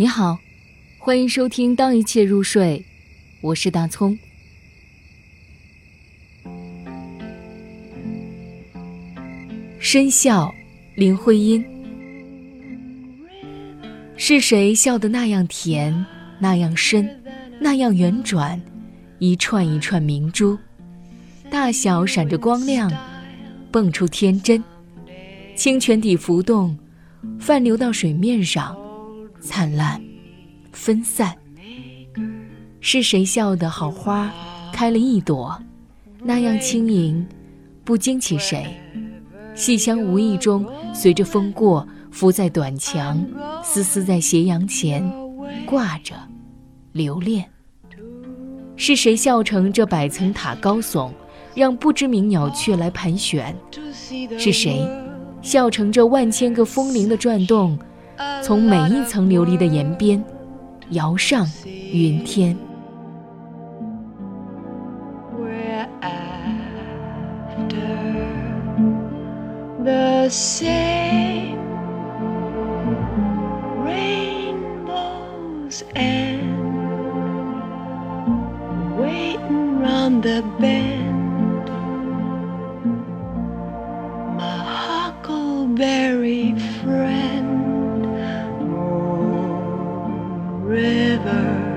你好，欢迎收听《当一切入睡》，我是大葱。深笑，林徽因。是谁笑得那样甜，那样深，那样圆转？一串一串明珠，大小闪着光亮，蹦出天真。清泉底浮动，泛流到水面上。灿烂，分散。是谁笑得好花开了一朵，那样轻盈，不惊起谁。细香无意中随着风过，浮在短墙，丝丝在斜阳前挂着，留恋。是谁笑成这百层塔高耸，让不知名鸟雀来盘旋？是谁笑成这万千个风铃的转动？从每一层琉璃的檐边，摇上云天。River